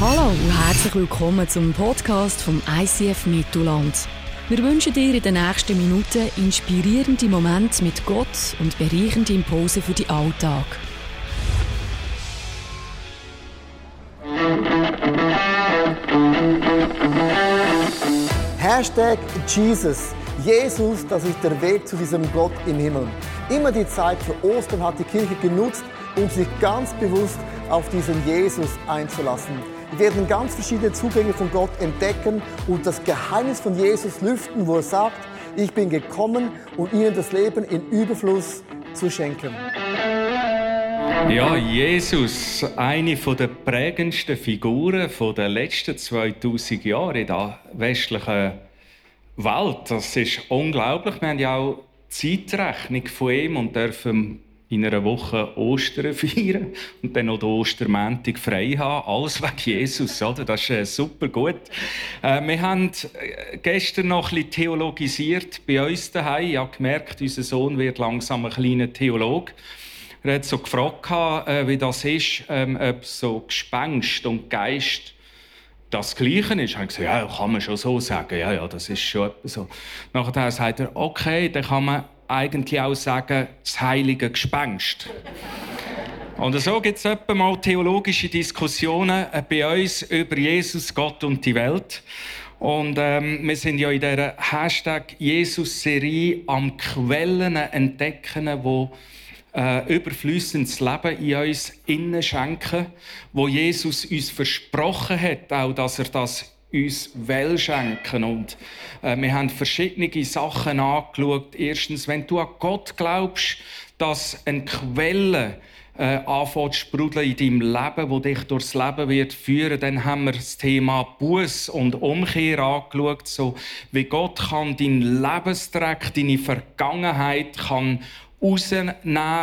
Hallo und herzlich willkommen zum Podcast vom ICF Mittelland. Wir wünschen dir in den nächsten Minuten inspirierende Momente mit Gott und bereichende Impulse für den Alltag. Hashtag Jesus. Jesus, das ist der Weg zu diesem Gott im Himmel. Immer die Zeit für Ostern hat die Kirche genutzt, um sich ganz bewusst auf diesen Jesus einzulassen. Wir werden ganz verschiedene Zugänge von Gott entdecken und das Geheimnis von Jesus lüften, wo er sagt, ich bin gekommen, um ihnen das Leben in Überfluss zu schenken. Ja, Jesus, eine der prägendsten Figuren der letzten 2000 Jahre in der westlichen Welt. Das ist unglaublich. Wir haben ja auch Zeitrechnung von ihm und dürfen in einer Woche Ostern feiern und dann noch den Ostermäntig frei haben. Alles wegen Jesus, oder? Das ist äh, super gut. Äh, wir haben äh, gestern noch ein bisschen theologisiert bei uns daheim. Ich habe gemerkt, unser Sohn wird langsam ein kleiner Theologe. Er hat so gefragt, äh, wie das ist, ähm, ob so Gespenst und Geist das Gleiche ist. Ich habe gesagt, ja, kann man schon so sagen. Ja, ja, das ist schon so. Nachher sagt er, okay, dann kann man eigentlich auch sagen, das heilige Gespenst. Und so gibt es mal theologische Diskussionen äh, bei uns über Jesus, Gott und die Welt. Und ähm, wir sind ja in dieser Hashtag Jesus-Serie am Quellen entdecken, wo äh, überflüssendes Leben in uns innen schenken, wo Jesus uns versprochen hat, auch dass er das uns will schenken. Und äh, wir haben verschiedene Sachen angeschaut. Erstens, wenn du an Gott glaubst, dass eine Quelle äh, anfängt zu sprudeln in deinem Leben, wo dich durchs Leben wird führen, dann haben wir das Thema Buß und Umkehr angeschaut, so wie Gott kann deinen Lebensdreck, deine Vergangenheit kann rausnehmen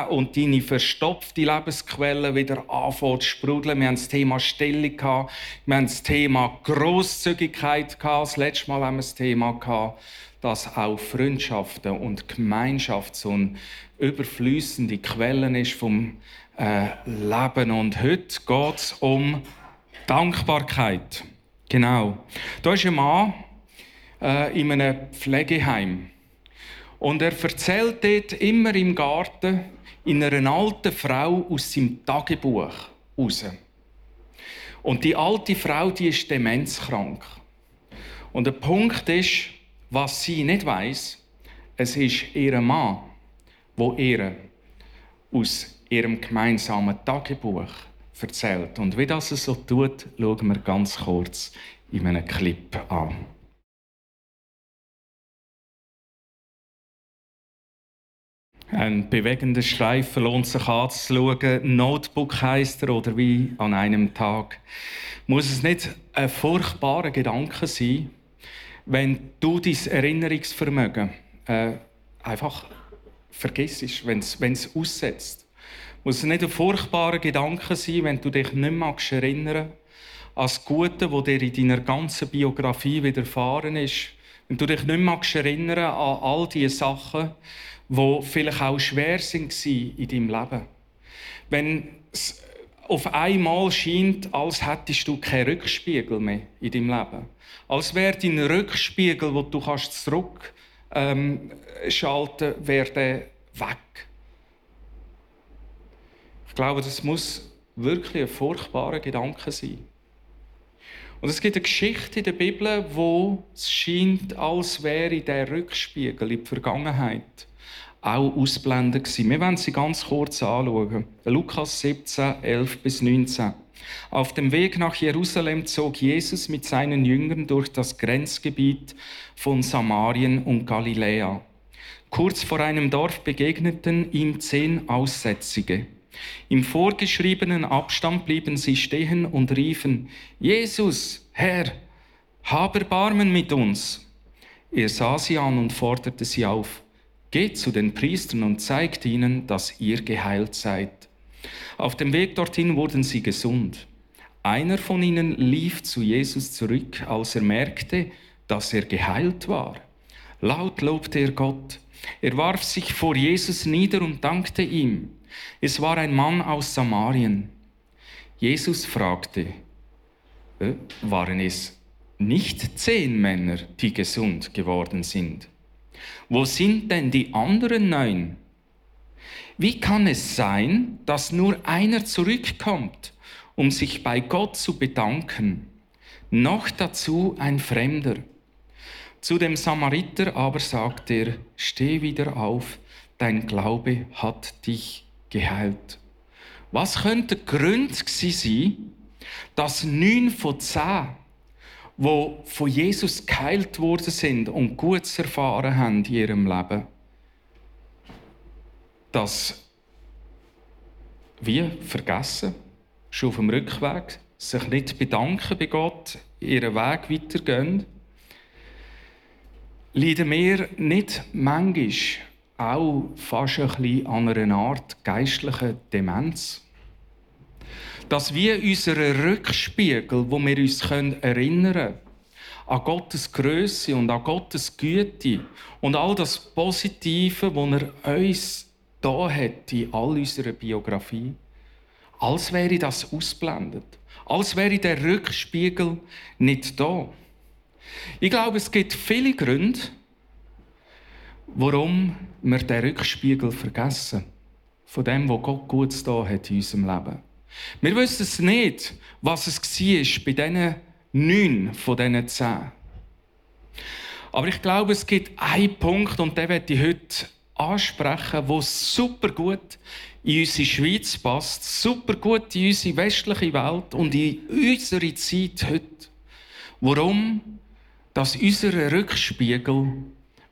und deine verstopfte Lebensquelle wieder anfangen zu sprudeln. Wir haben das Thema Stellung gehabt. Wir haben das Thema Grosszügigkeit gehabt. Das letzte Mal haben wir das Thema gehabt, dass auch Freundschaften und Gemeinschaft so eine überflüssende Quelle ist vom äh, Leben. Und heute geht es um Dankbarkeit. Genau. Da ist ein Mann äh, in einem Pflegeheim. Und er erzählt dort immer im Garten in einer alten Frau aus seinem Tagebuch raus. Und die alte Frau, die ist demenzkrank. Und der Punkt ist, was sie nicht weiß, es ist ihr Mann, wo ihr aus ihrem gemeinsamen Tagebuch erzählt. Und wie das so tut, schauen wir ganz kurz in einem Clip an. Ein bewegender Streifen lohnt sich anzuschauen. Notebook heisst er oder wie an einem Tag. Muss es nicht ein furchtbarer Gedanke sein, wenn du dein Erinnerungsvermögen äh, einfach vergisst, wenn es aussetzt? Muss es nicht ein furchtbarer Gedanke sein, wenn du dich nicht magst erinnern an das Gute, das dir in deiner ganzen Biografie widerfahren ist? Wenn du dich nicht magst erinnern an all diese Sachen, wo vielleicht auch schwer sind in deinem Leben. Wenn es auf einmal scheint, als hättest du keinen Rückspiegel mehr in deinem Leben. Als wäre dein Rückspiegel, wo du kannst zurück ähm, wäre weg. Ich glaube, das muss wirklich ein furchtbarer Gedanke sein. Und es gibt eine Geschichte in der Bibel, wo es scheint, als wäre der Rückspiegel in die Vergangenheit auch ausblenden gewesen. Wir werden sie ganz kurz anschauen. Lukas 17, 11 bis 19. Auf dem Weg nach Jerusalem zog Jesus mit seinen Jüngern durch das Grenzgebiet von Samarien und Galiläa. Kurz vor einem Dorf begegneten ihm zehn Aussätzige. Im vorgeschriebenen Abstand blieben sie stehen und riefen, Jesus, Herr, hab Erbarmen mit uns. Er sah sie an und forderte sie auf, Geht zu den Priestern und zeigt ihnen, dass ihr geheilt seid. Auf dem Weg dorthin wurden sie gesund. Einer von ihnen lief zu Jesus zurück, als er merkte, dass er geheilt war. Laut lobte er Gott. Er warf sich vor Jesus nieder und dankte ihm. Es war ein Mann aus Samarien. Jesus fragte, äh, waren es nicht zehn Männer, die gesund geworden sind. Wo sind denn die anderen neun? Wie kann es sein, dass nur einer zurückkommt, um sich bei Gott zu bedanken? Noch dazu ein Fremder. Zu dem Samariter aber sagt er, steh wieder auf, dein Glaube hat dich geheilt. Was könnte Grund sein, dass neun von zehn, wo von Jesus geheilt worden sind und Gutes erfahren haben in ihrem Leben, das wie vergessen, schon auf dem Rückweg, sich nicht bedanken bei Gott, ihren Weg weitergehen, leiden wir nicht manchmal auch fast ein bisschen an einer Art geistlichen Demenz? Dass wir unseren Rückspiegel, wo wir uns erinnern können, an Gottes Größe und an Gottes Güte und all das Positive, was er uns da hat in all unserer Biografie, als wäre das ausblendet, als wäre der Rückspiegel nicht da. Ich glaube, es gibt viele Gründe, warum wir den Rückspiegel vergessen von dem, was Gott Gutes da hat in unserem Leben. Wir wissen es nicht, was es war bei diesen neun von diesen zehn. Aber ich glaube, es gibt einen Punkt, und den werde ich heute ansprechen, der super gut in unsere Schweiz passt, super gut in unsere westliche Welt und in unsere Zeit heute. Warum? Dass unser Rückspiegel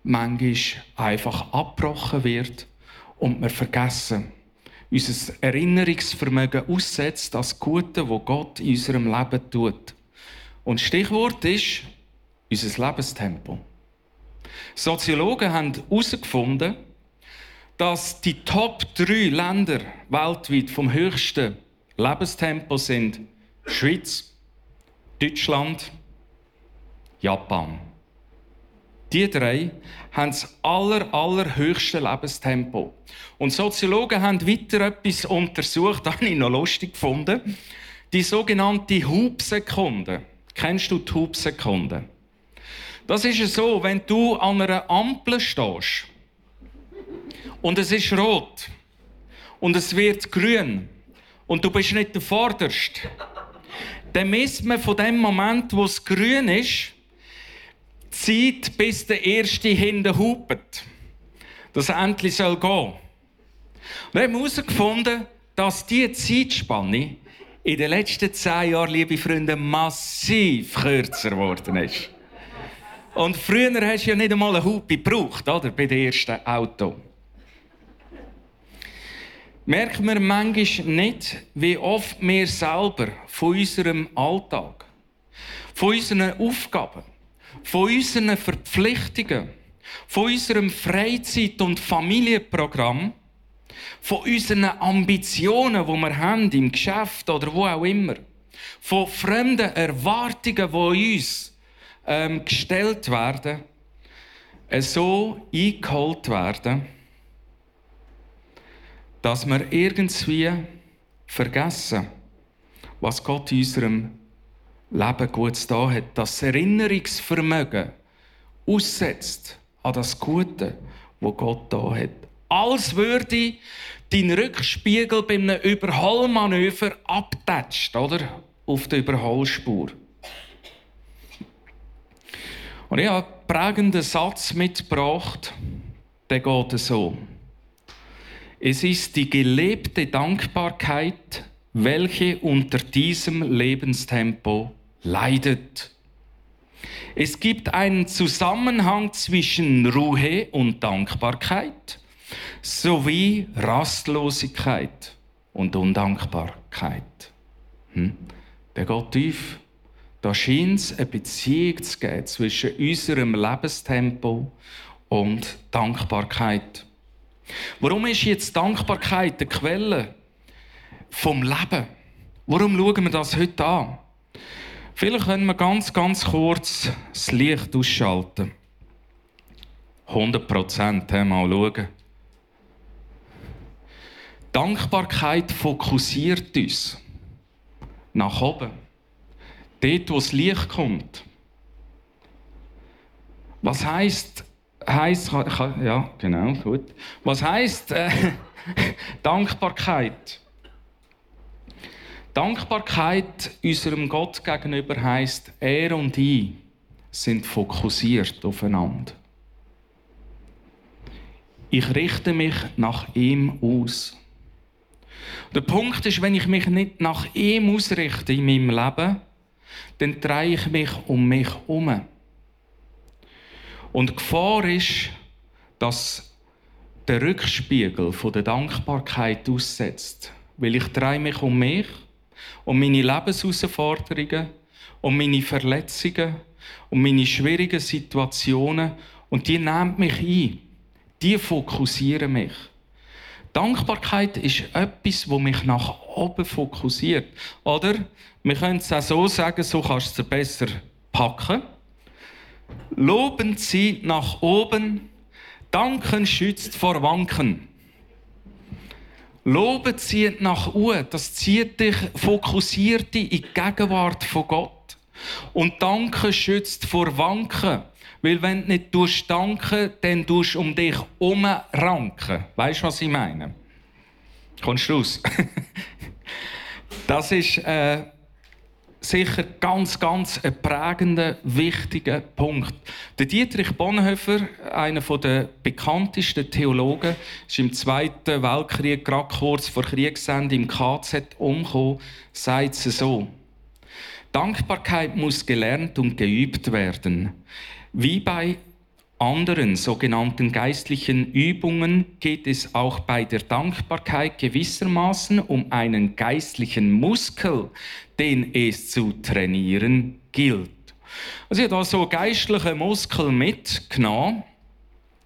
manchmal einfach abgebrochen wird und wir vergessen, unser Erinnerungsvermögen aussetzt, das Gute, wo Gott in unserem Leben tut. Und Stichwort ist unser Lebenstempo. Soziologen haben herausgefunden, dass die Top 3 Länder weltweit vom höchsten Lebenstempo sind Schweiz, Deutschland, Japan. Die drei haben das aller, allerhöchste Lebenstempo. Und Soziologen haben weiter etwas untersucht, das habe ich noch lustig gefunden. Die sogenannte Hubsekunde. Kennst du die Hubsekunde? Das ist so, wenn du an einer Ampel stehst und es ist rot und es wird grün und du bist nicht der Vorderste, dann misst man von dem Moment, wo es grün ist, Zeit, bis der Erste hinten hupet. Das endlich soll gehen. Wir haben herausgefunden, dass diese Zeitspanne in den letzten zehn Jahren, liebe Freunde, massiv kürzer geworden ist. Und früher hast du ja nicht einmal eine Hupe gebraucht, oder? Bei dem ersten Auto. Merken wir manchmal nicht, wie oft wir selber von unserem Alltag, von unseren Aufgaben, von unseren Verpflichtungen, von unserem Freizeit- und Familienprogramm, von unseren Ambitionen, die wir haben im Geschäft oder wo auch immer, von fremden Erwartungen, die uns ähm, gestellt werden, so eingeholt werden, dass wir irgendwie vergessen, was Gott unserem Leben Gutes da hat, das Erinnerungsvermögen aussetzt an das Gute, wo Gott da hat. Als würde dein Rückspiegel bei einem Überholmanöver abtätscht, oder? Auf der Überholspur. Und ich habe einen prägenden Satz mitgebracht, der geht so. Es ist die gelebte Dankbarkeit, welche unter diesem Lebenstempo leidet. Es gibt einen Zusammenhang zwischen Ruhe und Dankbarkeit sowie Rastlosigkeit und Undankbarkeit. Hm? Der geht tief. Da scheint es eine Beziehung zu geben zwischen unserem Lebenstempo und Dankbarkeit. Warum ist jetzt Dankbarkeit die Quelle vom Leben? Warum schauen wir das heute an? Vielleicht können wir ganz, ganz kurz das Licht ausschalten. 100 Prozent, mal schauen. Dankbarkeit fokussiert uns nach oben. Dort, wo das Licht kommt. Was heißt heißt ja genau gut. Was heißt äh, Dankbarkeit? Dankbarkeit unserem Gott gegenüber heißt, er und ich sind fokussiert aufeinander. Ich richte mich nach ihm aus. Der Punkt ist, wenn ich mich nicht nach ihm ausrichte in meinem Leben, dann drehe ich mich um mich herum. Und die Gefahr ist, dass der Rückspiegel von der Dankbarkeit aussetzt. Weil ich drehe mich um mich, um meine Lebensherausforderungen, um meine Verletzungen, um meine schwierigen Situationen. Und die nehmen mich ein. Die fokussieren mich. Dankbarkeit ist etwas, wo mich nach oben fokussiert. Oder? Wir können es auch so sagen, so kannst du es besser packen. Loben zieht nach oben, danken schützt vor Wanken. Loben zieht nach oben, das zieht dich, fokussiert in die Gegenwart von Gott. Und danken schützt vor Wanken. Weil wenn du nicht danken danken dann tust um dich ranken. Weißt du, was ich meine? Kommst raus? das ist äh, sicher ganz, ganz ein prägender, wichtiger Punkt. Der Dietrich Bonhoeffer, einer der bekanntesten Theologen, ist im Zweiten Weltkrieg, gerade kurz vor Kriegsende, im KZ umgekommen, sagt es so. Dankbarkeit muss gelernt und geübt werden. Wie bei anderen sogenannten geistlichen Übungen geht es auch bei der Dankbarkeit gewissermaßen um einen geistlichen Muskel, den es zu trainieren gilt. Also ich habe da so geistliche Muskel mitgenommen.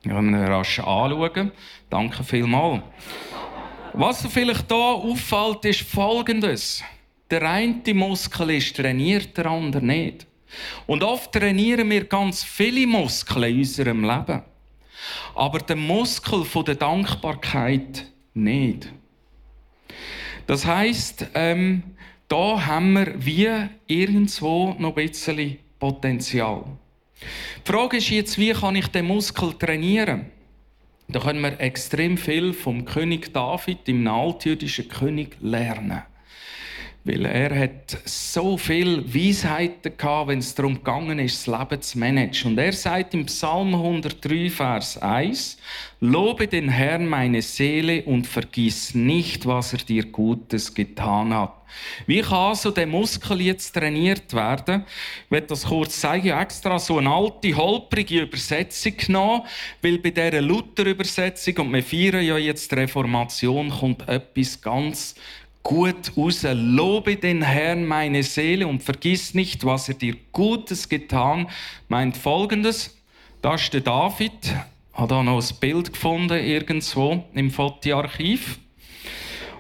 Wir können ihn rasch anschauen. Danke vielmals. Was vielleicht hier auffällt, ist Folgendes. Der eine Muskel ist trainiert, der andere nicht. Und oft trainieren wir ganz viele Muskeln in unserem Leben. Aber den Muskel der Dankbarkeit nicht. Das heißt, ähm, da haben wir wie irgendwo noch ein bisschen Potenzial. Die Frage ist jetzt, wie kann ich den Muskel trainieren? Da können wir extrem viel vom König David, dem altjüdischen König, lernen. Weil er hat so viel Weisheiten gehabt, wenn es darum gegangen ist, das Leben zu managen. Und er sagt im Psalm 103, Vers 1, Lobe den Herrn meine Seele und vergiss nicht, was er dir Gutes getan hat. Wie kann also der Muskel jetzt trainiert werden? Ich werde das kurz zeigen. Ich habe extra so eine alte, holprige Übersetzung genommen, weil bei dieser Luther-Übersetzung, und wir feiern ja jetzt die Reformation, kommt etwas ganz gut raus. Lobe den Herrn meine Seele und vergiss nicht, was er dir Gutes getan, meint folgendes. Da ist der David, hat da noch ein Bild gefunden irgendwo im Fotoarchiv.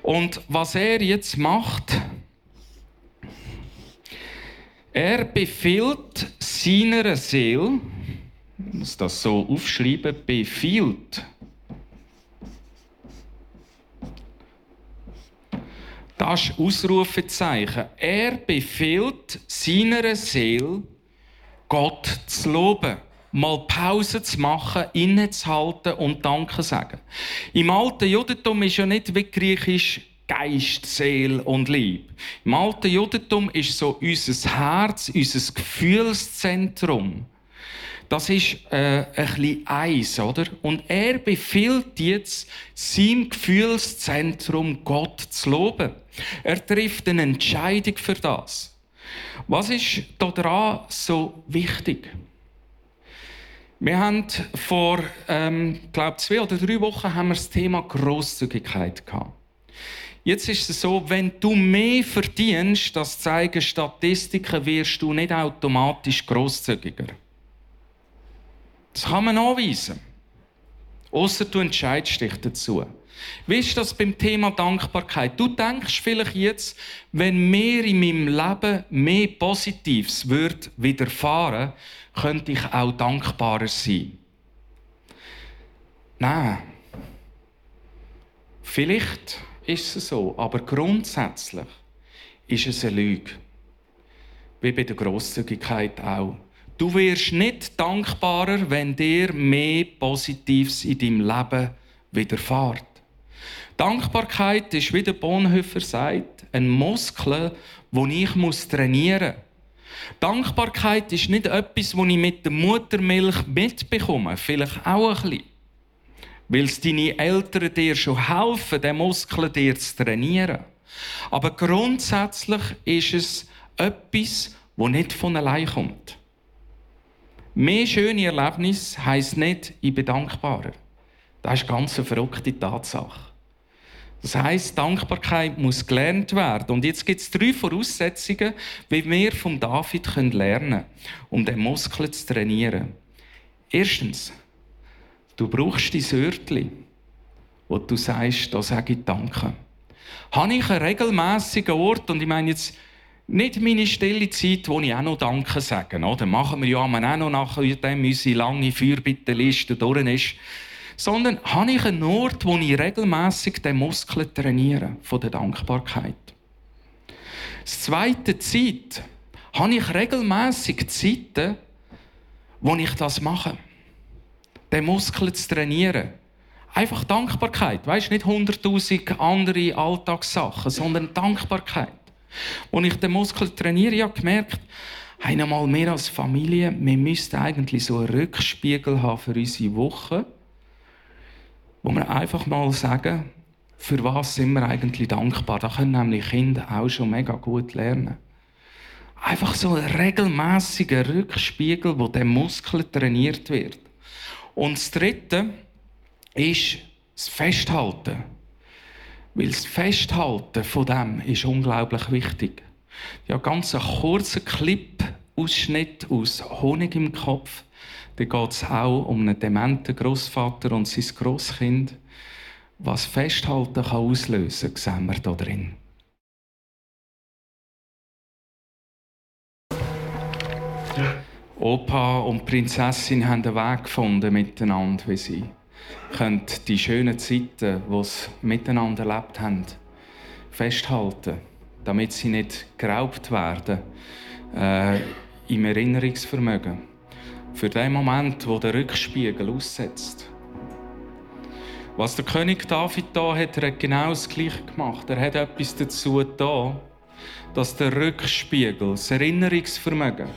Und was er jetzt macht, er befiehlt seiner Seele, ich muss das so aufschreiben, befiehlt Das ist Ausrufezeichen. Er befiehlt seiner Seele, Gott zu loben. Mal Pause zu machen, innezuhalten und Danke sagen. Im alten Judentum ist ja nicht wie griechisch Geist, Seele und Lieb. Im alten Judentum ist so unser Herz, unser Gefühlszentrum das ist äh, ein bisschen eins, oder? Und er befiehlt jetzt, sein Gefühlszentrum Gott zu loben. Er trifft eine Entscheidung für das. Was ist daran so wichtig? Wir haben vor, ähm, glaube zwei oder drei Wochen haben wir das Thema Großzügigkeit gehabt. Jetzt ist es so, wenn du mehr verdienst, das zeigen Statistiken, wirst du nicht automatisch großzügiger. Das kann man nachweisen. Außer du entscheidest dich dazu. Wie ist das beim Thema Dankbarkeit? Du denkst vielleicht jetzt, wenn mir in meinem Leben mehr Positives wird widerfahren, könnte ich auch dankbarer sein. Nein. Vielleicht ist es so, aber grundsätzlich ist es eine Lüge. wie bei der Grosszügigkeit auch. Du wirst nicht dankbarer, wenn dir mehr Positives in deinem Leben widerfährt. Dankbarkeit ist, wie der Bonhoeffer sagt, ein Muskel, den ich trainieren muss. Dankbarkeit ist nicht etwas, das ich mit der Muttermilch mitbekomme. Vielleicht auch ein bisschen. Weil es deine Eltern dir schon helfen, den Muskel dir zu trainieren. Aber grundsätzlich ist es etwas, das nicht von allein kommt. Mehr schöne Erlebnis heisst nicht, ich bin dankbarer. Das ist ganz eine verrückte Tatsache. Das heißt, Dankbarkeit muss gelernt werden. Und jetzt gibt es drei Voraussetzungen, wie wir vom David lernen können, um den Muskel zu trainieren. Erstens, du brauchst die Sörtli, wo du sagst, da sage ich Danke. Habe ich einen regelmäßigen Ort, und ich meine jetzt nicht meine stille Zeit, wo ich auch noch Danke sage. Dann machen wir ja auch noch nachdem unsere lange Fürbitteliste durch ist sondern habe ich einen Ort, wo ich regelmäßig den Muskel trainiere von der Dankbarkeit. Das zweite Zeit habe ich regelmäßig Zeiten, wo ich das mache, den Muskel zu trainieren. Einfach Dankbarkeit, weißt nicht hunderttausend andere Alltagssachen, sondern Dankbarkeit. Als ich den Muskel trainiere, habe ich gemerkt, einmal mehr als Familie, wir müssten eigentlich so einen Rückspiegel haben für unsere Woche wo wir einfach mal sagen, für was sind wir eigentlich dankbar. Da können nämlich Kinder auch schon mega gut lernen. Einfach so ein regelmäßiger Rückspiegel, wo der Muskel trainiert wird. Und das Dritte ist das Festhalten. Weil das Festhalten von dem ist unglaublich wichtig. Ja, ganz ein kurzer Clip-Ausschnitt aus Honig im Kopf da geht es auch um einen dementen Großvater und sein Großkind. Was Festhalten kann auslösen, sehen wir hier drin. Opa und Prinzessin haben einen Weg gefunden miteinander, wie sie können die schönen Zeiten, die sie miteinander erlebt haben, festhalten, damit sie nicht geraubt werden äh, im Erinnerungsvermögen für den Moment, wo der Rückspiegel aussetzt. Was der König David da hat, er hat genau das Gleiche gemacht. Er hat etwas dazu da, dass der Rückspiegel, das Erinnerungsvermögen,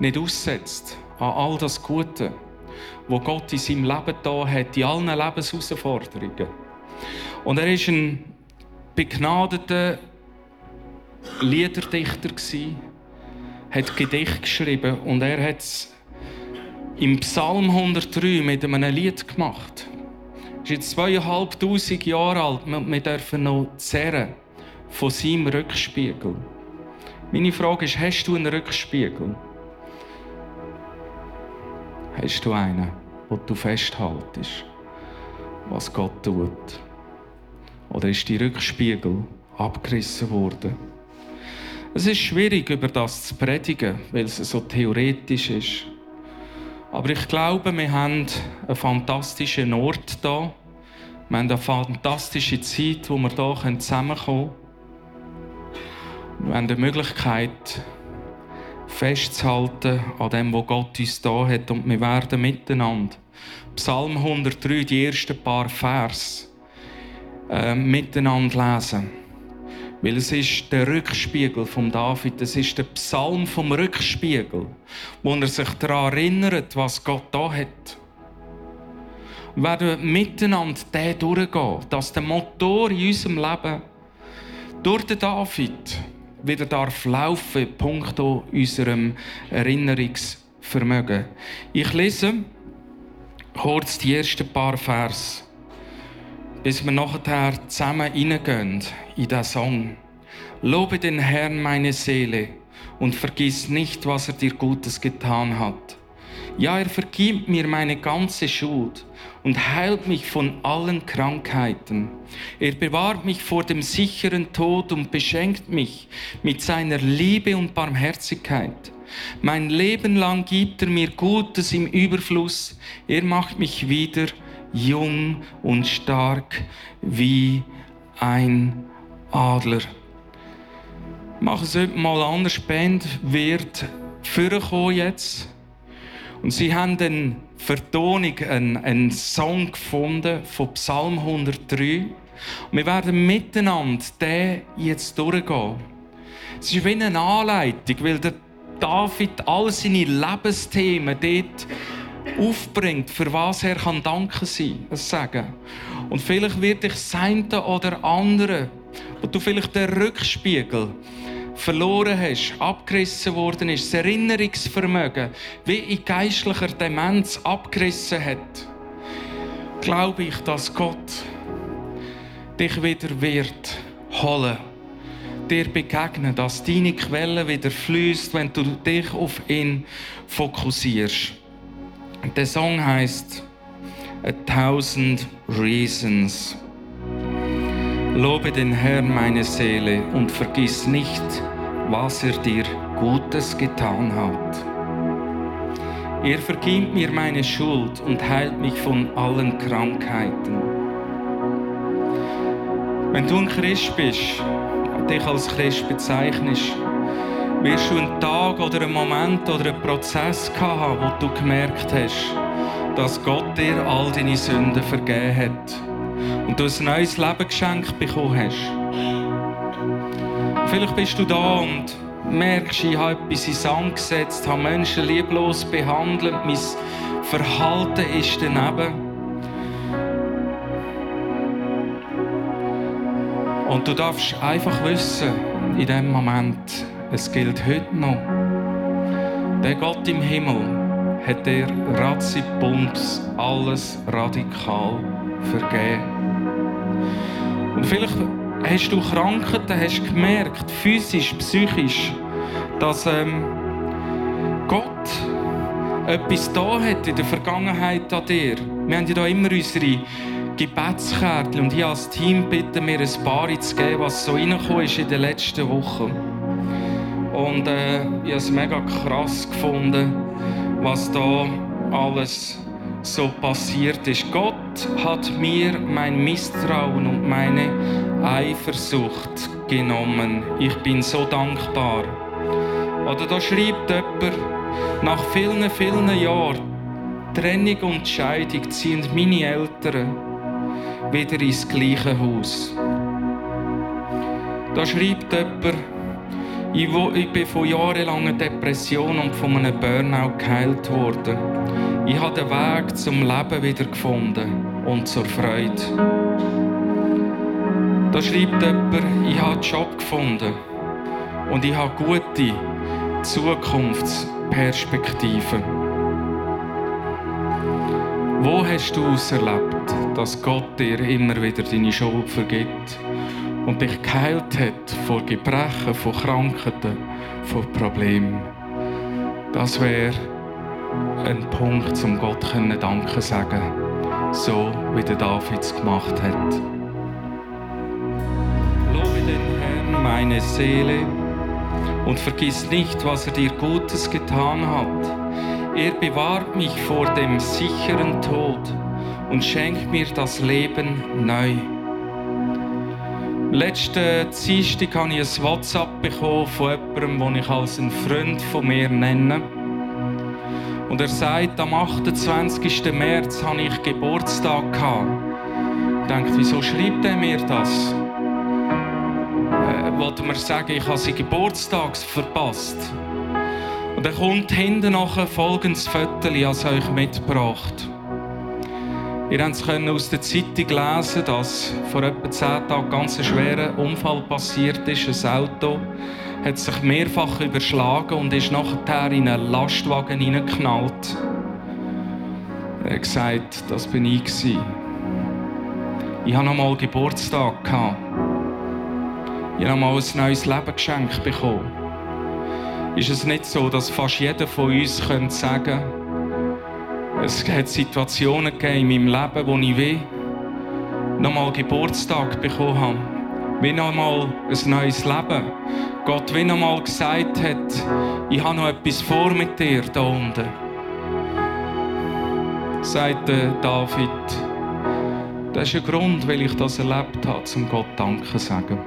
nicht aussetzt an all das Gute, wo Gott in seinem Leben da hat, in allen Lebensherausforderungen. Und er ist ein begnadeter Liederdichter hat Gedicht geschrieben und er hat im Psalm 103 mit einem Lied gemacht. Er ist jetzt zweieinhalbtausend Jahre alt wir dürfen noch zehren von seinem Rückspiegel. Meine Frage ist, hast du einen Rückspiegel? Hast du einen, wo du festhaltest, was Gott tut? Oder ist die Rückspiegel abgerissen worden? Es ist schwierig, über das zu predigen, weil es so theoretisch ist. Aber ich glaube, wir haben einen fantastischen Ort hier. Wir haben eine fantastische Zeit, wo wir hier zusammenkommen können. Wir haben die Möglichkeit, festzuhalten an dem, was Gott uns da hat. Und wir werden miteinander Psalm 103, die ersten paar Vers, äh, miteinander lesen. Weil es ist der Rückspiegel von David, es ist der Psalm vom Rückspiegel, wo er sich daran erinnert, was Gott da hat. Wir werden miteinander den durchgehen, dass der Motor in unserem Leben durch den David wieder darf laufen, punkto unserem Erinnerungsvermögen. Ich lese kurz die ersten paar Vers bis wir nachher zusammen reingehen in den Song. Lobe den Herrn meine Seele und vergiss nicht, was er dir Gutes getan hat. Ja, er vergibt mir meine ganze Schuld und heilt mich von allen Krankheiten. Er bewahrt mich vor dem sicheren Tod und beschenkt mich mit seiner Liebe und Barmherzigkeit. Mein Leben lang gibt er mir Gutes im Überfluss. Er macht mich wieder jung und stark wie ein Adler. machen es heute mal anders. Die Band wird vorkommen jetzt. Und sie haben eine Vertonung, einen, einen Song gefunden von Psalm 103. Und wir werden miteinander den jetzt durchgehen. Es ist wie eine Anleitung, weil der David all seine Lebensthemen dort aufbringt, für was er kann danken sein, sagen. Und vielleicht wird dich das eine oder andere, wo du vielleicht den Rückspiegel verloren hast, abgerissen worden ist, das Erinnerungsvermögen wie in geistlicher Demenz abgerissen hat, glaube ich, dass Gott dich wieder wird holen, dir begegnen, dass deine Quelle wieder fließt, wenn du dich auf ihn fokussierst. Der Song heißt A Thousand Reasons. Lobe den Herrn meine Seele und vergiss nicht, was er dir Gutes getan hat. Er vergibt mir meine Schuld und heilt mich von allen Krankheiten. Wenn du ein Christ bist, dich als Christ bezeichnest, wirst du einen Tag oder einen Moment oder einen Prozess haben, wo du gemerkt hast, dass Gott dir all deine Sünden vergeben hat und du ein neues Leben geschenkt bekommen hast. Vielleicht bist du da und merkst, ich habe etwas in Sand gesetzt, habe Menschen lieblos behandelt, mein Verhalten ist daneben. Und du darfst einfach wissen, in dem Moment, es gilt heute noch. Der Gott im Himmel hat dir Ratzibums alles radikal vergeben. Und vielleicht hast du Krankheiten, hast gemerkt, physisch, psychisch, dass ähm, Gott etwas da hat in der Vergangenheit an dir. Wir haben ja da immer unsere Gebetskärtchen und ich als Team bitte mir ein paar zu geben, was so reingekommen ist in den letzten Wochen. Und äh, ich habe es mega krass gefunden, was da alles so passiert ist. Gott hat mir mein Misstrauen und meine Eifersucht genommen. Ich bin so dankbar. Oder da schreibt jemand, nach vielen, vielen Jahren Trennung und Scheidung ziehen meine Eltern wieder ins gleiche Haus. Da schreibt jemand, ich bin von jahrelanger Depression und von einem Burnout geheilt worden. Ich habe den Weg zum Leben wieder gefunden und zur Freude. Da schreibt jemand, ich habe einen Job gefunden und ich habe gute Zukunftsperspektiven. Wo hast du es erlebt, dass Gott dir immer wieder deine Schuld vergibt und dich geheilt hat vor Gebrechen, vor Krankheiten, vor Problemen? Das wäre ein Punkt, um Gott Danke sagen so wie der David es gemacht hat. Lobe den Herrn, meine Seele, und vergiss nicht, was er dir Gutes getan hat. Er bewahrt mich vor dem sicheren Tod und schenkt mir das Leben neu. Letzten Dienstag habe ich ein WhatsApp bekommen von jemandem, den ich als einen Freund von mir nenne. Und er sagt, am 28. März hatte ich Geburtstag. Ich denke, wieso schreibt er mir das? Äh, wollte mir sagen, ich habe seinen Geburtstag verpasst. Und er kommt hinten nachher folgendes Foto, ich habe euch mitgebracht. Ihr könnt aus der Zeitung lesen, dass vor etwa zehn Tagen ganz ein schwerer Unfall passiert ist. Ein Auto hat sich mehrfach überschlagen und ist nachher in einen Lastwagen hineingeknallt. Er hat gesagt, das bin ich. Ich hatte noch mal Geburtstag. Ich habe noch mal ein neues Leben geschenkt bekommen. Ist es nicht so, dass fast jeder von uns könnte sagen es hat Situationen gegeben in meinem Leben, wo ich will, noch mal Geburtstag bekommen habe. Wie noch mal ein neues Leben. Gott wie noch mal gesagt hat, ich habe noch etwas vor mit dir da unten. Sagt David, das ist ein Grund, weil ich das erlebt habe, zum Gott Danke sagen.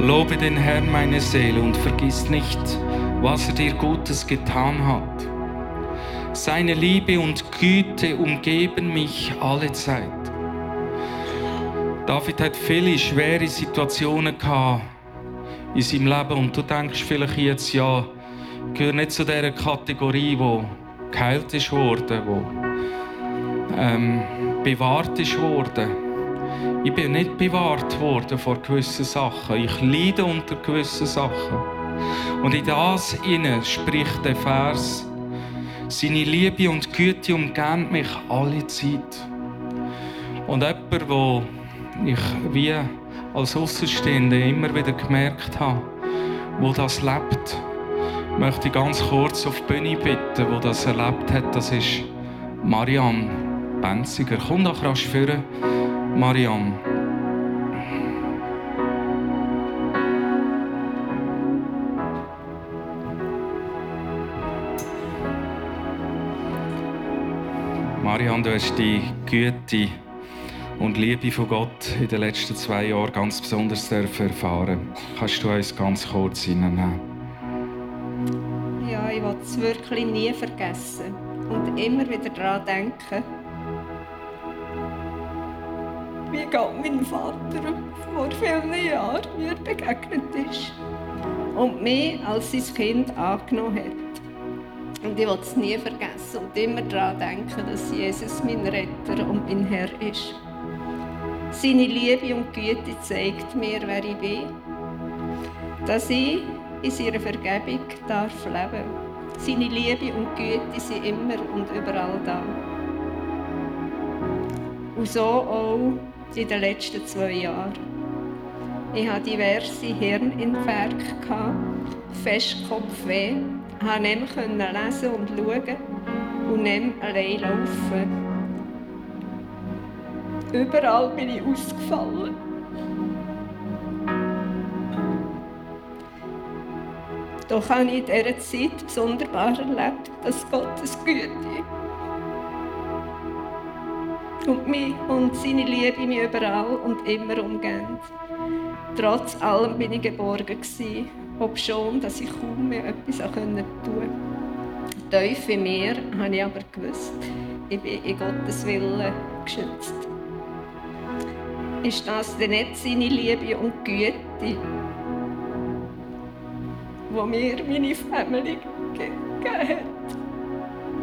Lobe den Herrn meine Seele und vergiss nicht, was er dir Gutes getan hat. Seine Liebe und Güte umgeben mich alle Zeit. David hat viele schwere Situationen gehabt in seinem Leben und du denkst vielleicht jetzt, ja, gehört nicht zu dieser Kategorie, wo geheilt ist worden, wo ähm, bewahrt ist worden. Ich bin nicht bewahrt worden vor gewissen Sachen. Ich leide unter gewissen Sachen. Und in das inne spricht der Vers, seine Liebe und Güte umgeben mich alle Zeit. Und jemand, wo ich wie als Außenstehender immer wieder gemerkt habe, wo das lebt, möchte ich ganz kurz auf die Bühne bitten, wo das erlebt hat. Das ist Marianne Benziger. Komm doch rasch führen, Marianne. Marianne, du hast die Güte und Liebe von Gott in den letzten zwei Jahren ganz besonders erfahren. Kannst du uns ganz kurz hineinnehmen? Ja, ich will es wirklich nie vergessen und immer wieder daran denken, wie Gott mein Vater vor vielen Jahren mir begegnet ist und mich als sein Kind angenommen hat. Und ich will es nie vergessen und immer daran denken, dass Jesus mein Retter und mein Herr ist. Seine Liebe und Güte zeigt mir, wer ich bin. Dass ich in seiner Vergebung darf leben Seine Liebe und Güte sind immer und überall da. Und so auch in den letzten zwei Jahren. Ich hatte diverse Hirninfarkte, Festkopfweh, konnte mehr lesen und schauen und nicht allein laufen. Überall bin ich ausgefallen. Doch habe ich in dieser Zeit sonderbar erlebt, dass Gottes Güte und mich und seine Liebe mich überall und immer umgehen. Trotz allem bin ich geborgen gewesen, obschon, dass ich kaum mehr etwas tun konnte. Tief in mir habe ich aber gewusst, ich bin in Gottes Willen geschützt ist das denn nicht seine Liebe und Güte, wo mir meine Familie gegeben hat.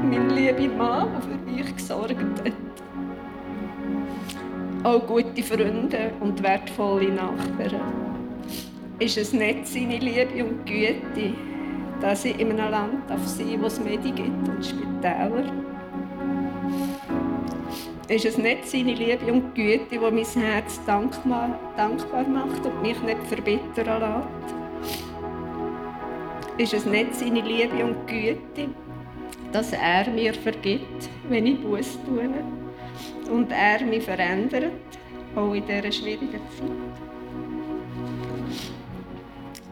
Mein lieber Mann, der für mich gesorgt hat. Auch gute Freunde und wertvolle Nachbarn. Ist es nicht seine Liebe und Güte, dass ich in einem Land sein darf, wo es Medien gibt und Spitäler? ist es nicht seine Liebe und Güte, die mein Herz dankbar, dankbar macht und mich nicht verbittern lässt? Ist es nicht seine Liebe und Güte, dass er mir vergibt, wenn ich Buß tue und er mich verändert, auch in dieser schwierigen Zeit?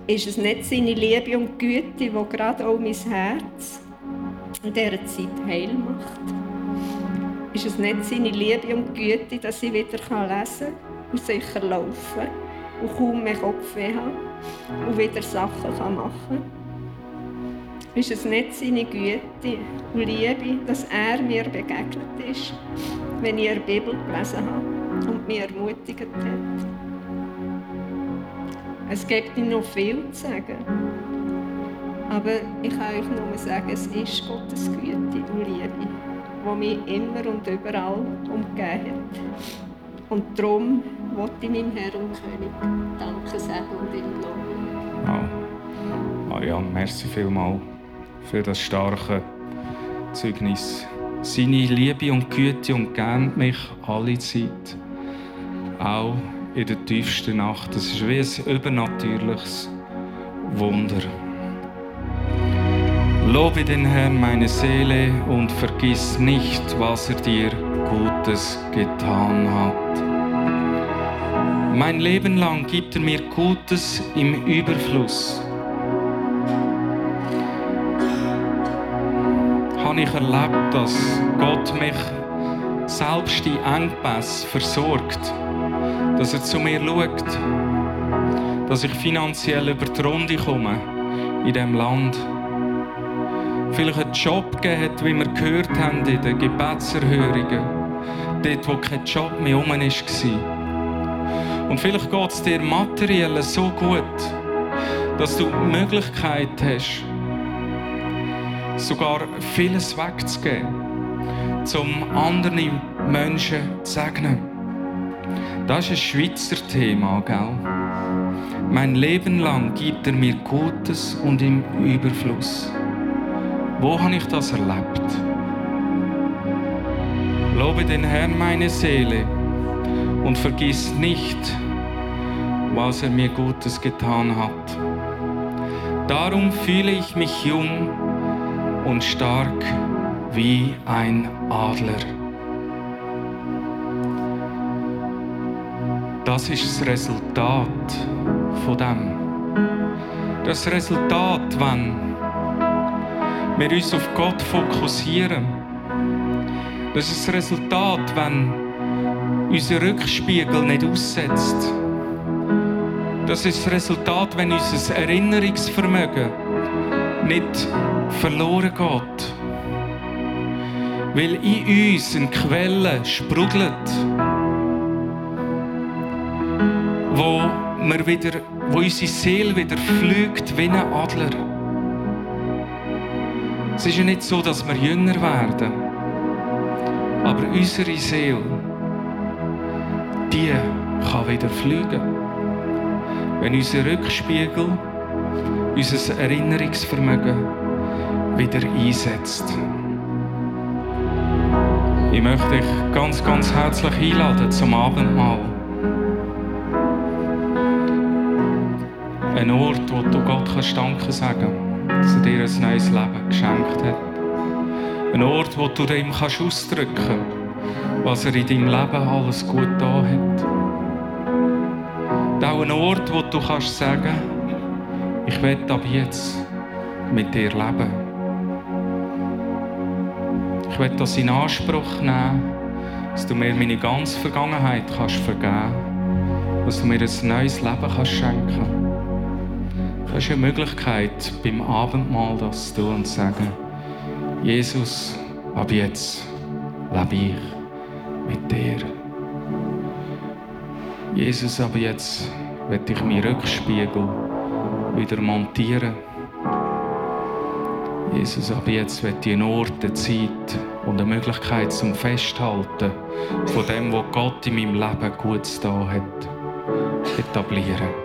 Ist es nicht seine Liebe und Güte, die gerade auch mein Herz in dieser Zeit heil macht? ist es nicht seine Liebe und Güte, dass ich wieder lesen kann und sicher laufen und kaum mehr Kopfweh habe und wieder Sachen machen kann? Ist es nicht seine Güte und Liebe, dass er mir begegnet ist, wenn ich die Bibel gelesen habe und mich ermutigt hat? Es gibt noch viel zu sagen. Aber ich kann euch nur sagen, es ist Gottes Güte und Liebe wo mich immer und überall umgeben hat. Und darum wollte ich meinem Herrn und König Danke sagen und ihm loben. Oh. Marianne, merci vielmals für das starke Zeugnis. Seine Liebe und Güte umgeben mich alle Zeit. Auch in der tiefsten Nacht. Das ist wie ein übernatürliches Wunder. Lobe den Herrn meine Seele und vergiss nicht, was er dir Gutes getan hat. Mein Leben lang gibt er mir Gutes im Überfluss. Habe ich erlebt, dass Gott mich selbst die Engpässe versorgt, dass er zu mir schaut, dass ich finanziell über die Runde komme in diesem Land. Vielleicht einen Job gegeben hat, wie wir gehört haben in den Gebetserhörungen. Dort, wo kein Job mehr rum war. Und vielleicht geht es dir materiell so gut, dass du die Möglichkeit hast, sogar vieles wegzugeben, um anderen Menschen zu segnen. Das ist ein Schweizer Thema, gell? Mein Leben lang gibt er mir Gutes und im Überfluss. Wo habe ich das erlebt? Lobe den Herrn meine Seele und vergiss nicht, was er mir Gutes getan hat. Darum fühle ich mich jung und stark wie ein Adler. Das ist das Resultat von dem. Das Resultat, wenn wir uns auf Gott fokussieren. Das ist das Resultat, wenn unser Rückspiegel nicht aussetzt. Das ist das Resultat, wenn unser Erinnerungsvermögen nicht verloren geht. Weil in uns eine Quelle sprudelt, wo, wir wieder, wo unsere Seele wieder fliegt wie ein Adler. Es ist ja nicht so, dass wir jünger werden, aber unsere Seele, die kann wieder fliegen. Wenn unser Rückspiegel, unser Erinnerungsvermögen wieder einsetzt. Ich möchte dich ganz, ganz herzlich einladen zum Abendmahl. Ein Ort, wo du Gott kannst Danke sagen dass er dir ein neues Leben geschenkt hat. Ein Ort, wo du ihm kannst ausdrücken kannst, was er in deinem Leben alles gut da hat. Und auch ein Ort, wo du kannst sagen ich werde ab jetzt mit dir leben. Ich werde das in Anspruch nehmen, dass du mir meine ganze Vergangenheit kannst vergeben kannst, dass du mir ein neues Leben kannst schenken das ist eine Möglichkeit, beim Abendmahl das zu tun und zu sagen, Jesus, ab jetzt lebe ich mit dir. Jesus, ab jetzt werde ich meinen Rückspiegel wieder montieren. Jesus, ab jetzt werde ich Ort, eine Zeit und eine Möglichkeit zum Festhalten von dem, was Gott in meinem Leben gut da hat, etablieren.